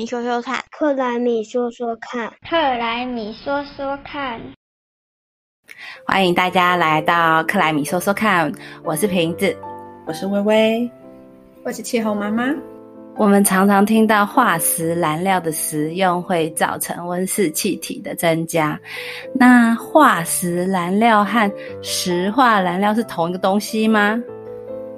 米说说看，克莱米说说看，克莱米说说看。欢迎大家来到克莱米说说看，我是瓶子，我是微微，我是气候妈妈。我们常常听到化石燃料的使用会造成温室气体的增加。那化石燃料和石化燃料是同一个东西吗？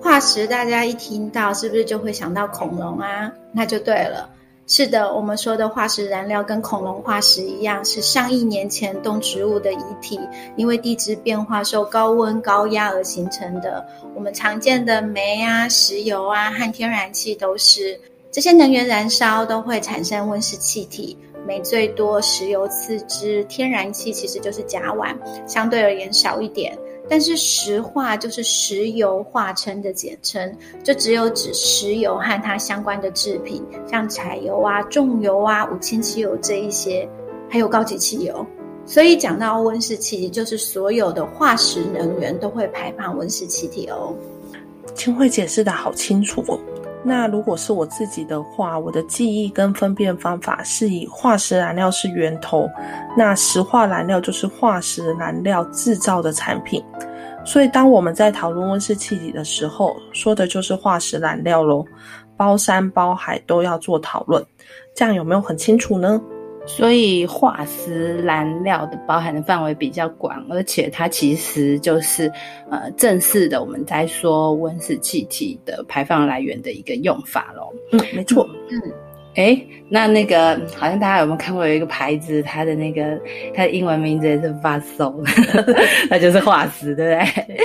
化石大家一听到是不是就会想到恐龙啊？那就对了。是的，我们说的化石燃料跟恐龙化石一样，是上亿年前动植物的遗体，因为地质变化受高温高压而形成的。我们常见的煤啊、石油啊和天然气都是。这些能源燃烧都会产生温室气体，煤最多，石油次之，天然气其实就是甲烷，相对而言少一点。但是石化就是石油化称的简称，就只有指石油和它相关的制品，像柴油啊、重油啊、五氢汽油这一些，还有高级汽油。所以讲到温室气体，就是所有的化石能源都会排放温室气体哦。青慧解释的好清楚哦。那如果是我自己的话，我的记忆跟分辨方法是以化石燃料是源头，那石化燃料就是化石燃料制造的产品。所以当我们在讨论温室气体的时候，说的就是化石燃料喽，包山包海都要做讨论。这样有没有很清楚呢？所以化石燃料的包含的范围比较广，而且它其实就是呃正式的我们在说温室气体的排放来源的一个用法咯。嗯，没错。嗯，哎，那那个好像大家有没有看过有一个牌子，它的那个它的英文名字也是 Vassal，那就是化石，对不对？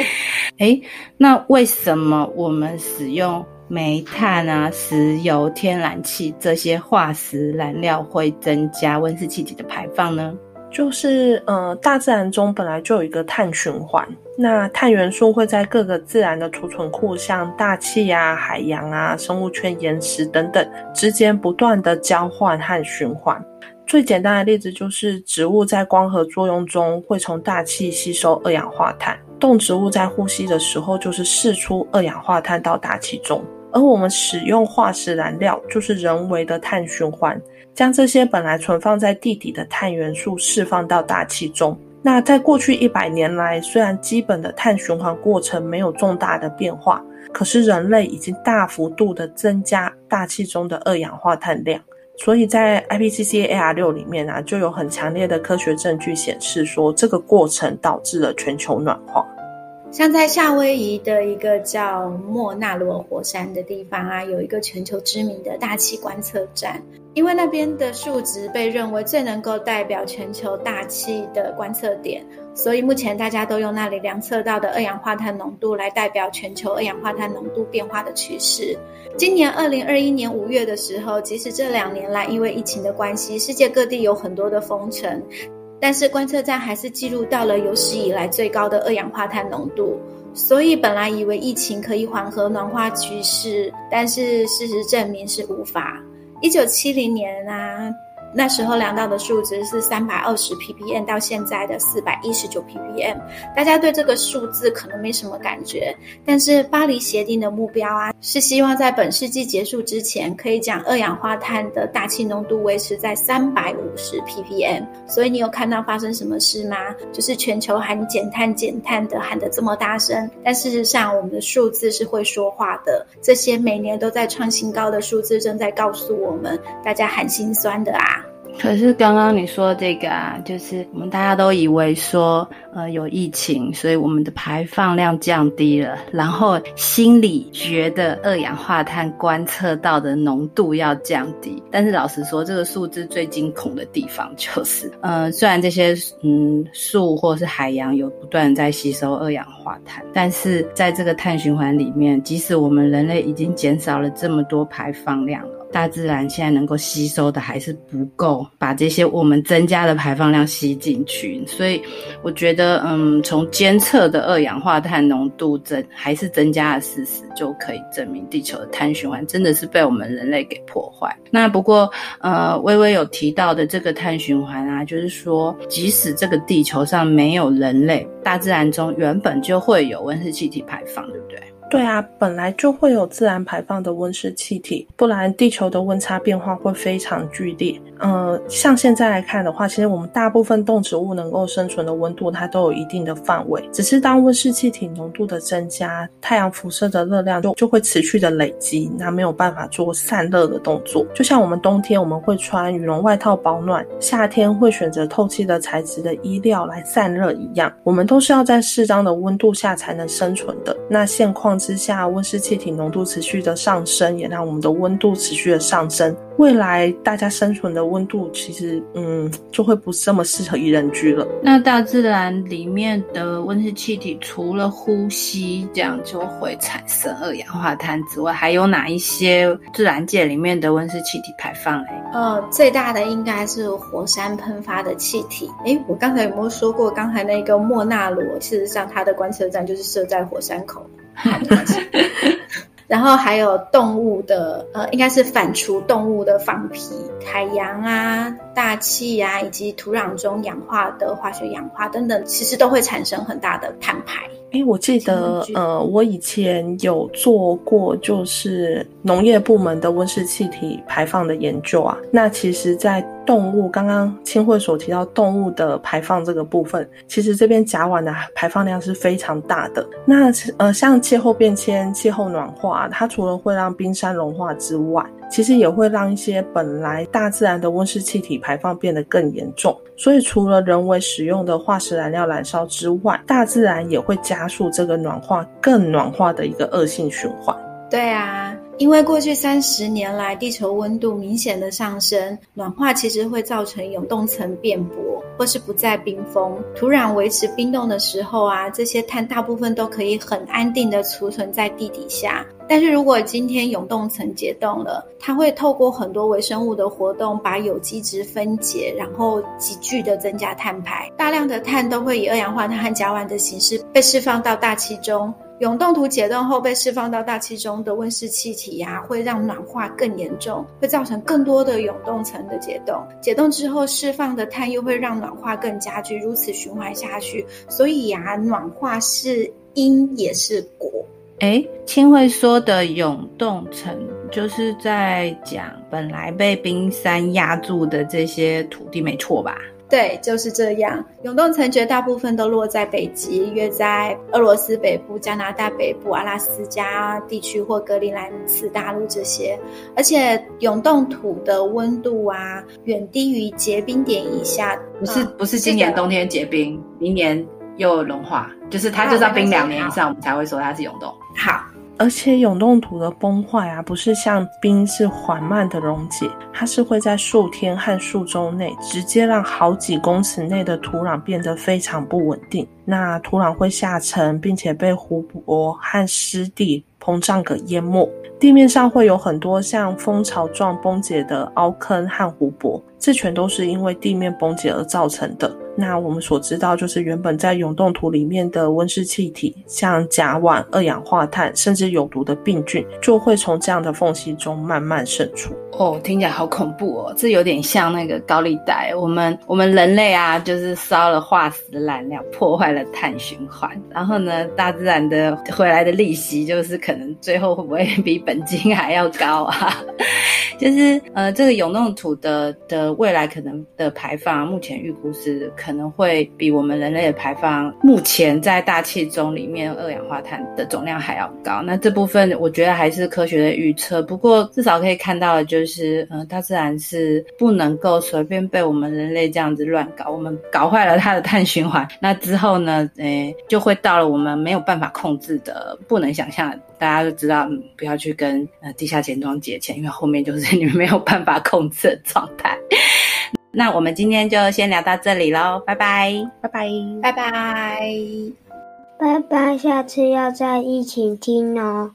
哎，那为什么我们使用？煤炭啊、石油、天然气这些化石燃料会增加温室气体的排放呢？就是呃，大自然中本来就有一个碳循环，那碳元素会在各个自然的储存库，像大气啊、海洋啊、生物圈、岩石等等之间不断的交换和循环。最简单的例子就是植物在光合作用中会从大气吸收二氧化碳，动植物在呼吸的时候就是释出二氧化碳到大气中。而我们使用化石燃料，就是人为的碳循环，将这些本来存放在地底的碳元素释放到大气中。那在过去一百年来，虽然基本的碳循环过程没有重大的变化，可是人类已经大幅度的增加大气中的二氧化碳量。所以在 IPCC AR 六里面啊，就有很强烈的科学证据显示说，这个过程导致了全球暖化。像在夏威夷的一个叫莫纳罗火山的地方啊，有一个全球知名的大气观测站。因为那边的数值被认为最能够代表全球大气的观测点，所以目前大家都用那里量测到的二氧化碳浓度来代表全球二氧化碳浓度变化的趋势。今年二零二一年五月的时候，即使这两年来因为疫情的关系，世界各地有很多的封城。但是观测站还是记录到了有史以来最高的二氧化碳浓度，所以本来以为疫情可以缓和暖化趋势，但是事实证明是无法。一九七零年啊。那时候量到的数值是三百二十 ppm，到现在的四百一十九 ppm。大家对这个数字可能没什么感觉，但是巴黎协定的目标啊，是希望在本世纪结束之前，可以将二氧化碳的大气浓度维持在三百五十 ppm。所以你有看到发生什么事吗？就是全球喊减碳减碳的喊得这么大声，但事实上我们的数字是会说话的。这些每年都在创新高的数字，正在告诉我们，大家喊心酸的啊。可是刚刚你说这个啊，就是我们大家都以为说，呃，有疫情，所以我们的排放量降低了，然后心里觉得二氧化碳观测到的浓度要降低。但是老实说，这个数字最惊恐的地方就是，呃，虽然这些嗯树或是海洋有不断在吸收二氧化碳，但是在这个碳循环里面，即使我们人类已经减少了这么多排放量了。大自然现在能够吸收的还是不够，把这些我们增加的排放量吸进去。所以我觉得，嗯，从监测的二氧化碳浓度增还是增加的事实，就可以证明地球的碳循环真的是被我们人类给破坏。那不过，呃，微微有提到的这个碳循环啊，就是说，即使这个地球上没有人类。大自然中原本就会有温室气体排放，对不对？对啊，本来就会有自然排放的温室气体，不然地球的温差变化会非常剧烈。呃，像现在来看的话，其实我们大部分动植物能够生存的温度，它都有一定的范围。只是当温室气体浓度的增加，太阳辐射的热量就就会持续的累积，那没有办法做散热的动作。就像我们冬天我们会穿羽绒外套保暖，夏天会选择透气的材质的衣料来散热一样，我们都是要在适当的温度下才能生存的。那现况。之下，温室气体浓度持续的上升，也让我们的温度持续的上升。未来大家生存的温度，其实嗯，就会不这么适合宜人居了。那大自然里面的温室气体，除了呼吸这样就会产生二氧化碳之外，还有哪一些自然界里面的温室气体排放嘞？呃，最大的应该是火山喷发的气体。诶，我刚才有没有说过，刚才那个莫纳罗，事实上它的观测站就是设在火山口。然后还有动物的，呃，应该是反刍动物的放屁，海洋啊、大气啊，以及土壤中氧化的化学氧化等等，其实都会产生很大的碳排。哎，我记得，呃，我以前有做过，就是农业部门的温室气体排放的研究啊。那其实，在动物刚刚清慧所提到动物的排放这个部分，其实这边甲烷的排放量是非常大的。那呃，像气候变迁、气候暖化，它除了会让冰山融化之外，其实也会让一些本来大自然的温室气体排放变得更严重。所以，除了人为使用的化石燃料燃烧之外，大自然也会加速这个暖化、更暖化的一个恶性循环。对啊。因为过去三十年来，地球温度明显的上升，暖化其实会造成永冻层变薄，或是不再冰封。土壤维持冰冻的时候啊，这些碳大部分都可以很安定的储存在地底下。但是如果今天永冻层解冻了，它会透过很多微生物的活动，把有机质分解，然后急剧的增加碳排，大量的碳都会以二氧化碳和甲烷的形式被释放到大气中。永冻土解冻后被释放到大气中的温室气体呀，会让暖化更严重，会造成更多的永冻层的解冻。解冻之后释放的碳又会让暖化更加剧，如此循环下去。所以呀，暖化是因也是果。哎，清慧说的永冻层，就是在讲本来被冰山压住的这些土地，没错吧？对，就是这样。永冻层绝大部分都落在北极，约在俄罗斯北部、加拿大北部、阿拉斯加地区或格陵兰次大陆这些。而且永冻土的温度啊，远低于结冰点以下。不是不是，今年冬天结冰，明年又融化，就是它就是要冰两年以上，我们才会说它是永冻。好。而且永冻土的崩坏啊，不是像冰是缓慢的溶解，它是会在数天和数周内，直接让好几公尺内的土壤变得非常不稳定。那土壤会下沉，并且被湖泊和湿地膨胀给淹没，地面上会有很多像蜂巢状崩解的凹坑和湖泊，这全都是因为地面崩解而造成的。那我们所知道，就是原本在永冻土里面的温室气体，像甲烷、二氧化碳，甚至有毒的病菌，就会从这样的缝隙中慢慢渗出。哦，听起来好恐怖哦！这有点像那个高利贷，我们我们人类啊，就是烧了化石燃料，破坏了碳循环，然后呢，大自然的回来的利息，就是可能最后会不会比本金还要高啊？就是呃，这个永冻土的的未来可能的排放，目前预估是可能会比我们人类的排放目前在大气中里面二氧化碳的总量还要高。那这部分我觉得还是科学的预测，不过至少可以看到的就是，呃，大自然是不能够随便被我们人类这样子乱搞，我们搞坏了它的碳循环，那之后呢，诶，就会到了我们没有办法控制的、不能想象。大家都知道，嗯，不要去跟呃地下钱庄借钱，因为后面就是你们没有办法控制的状态。那我们今天就先聊到这里喽，拜拜，拜拜，拜拜，拜拜，下次要再一起听哦。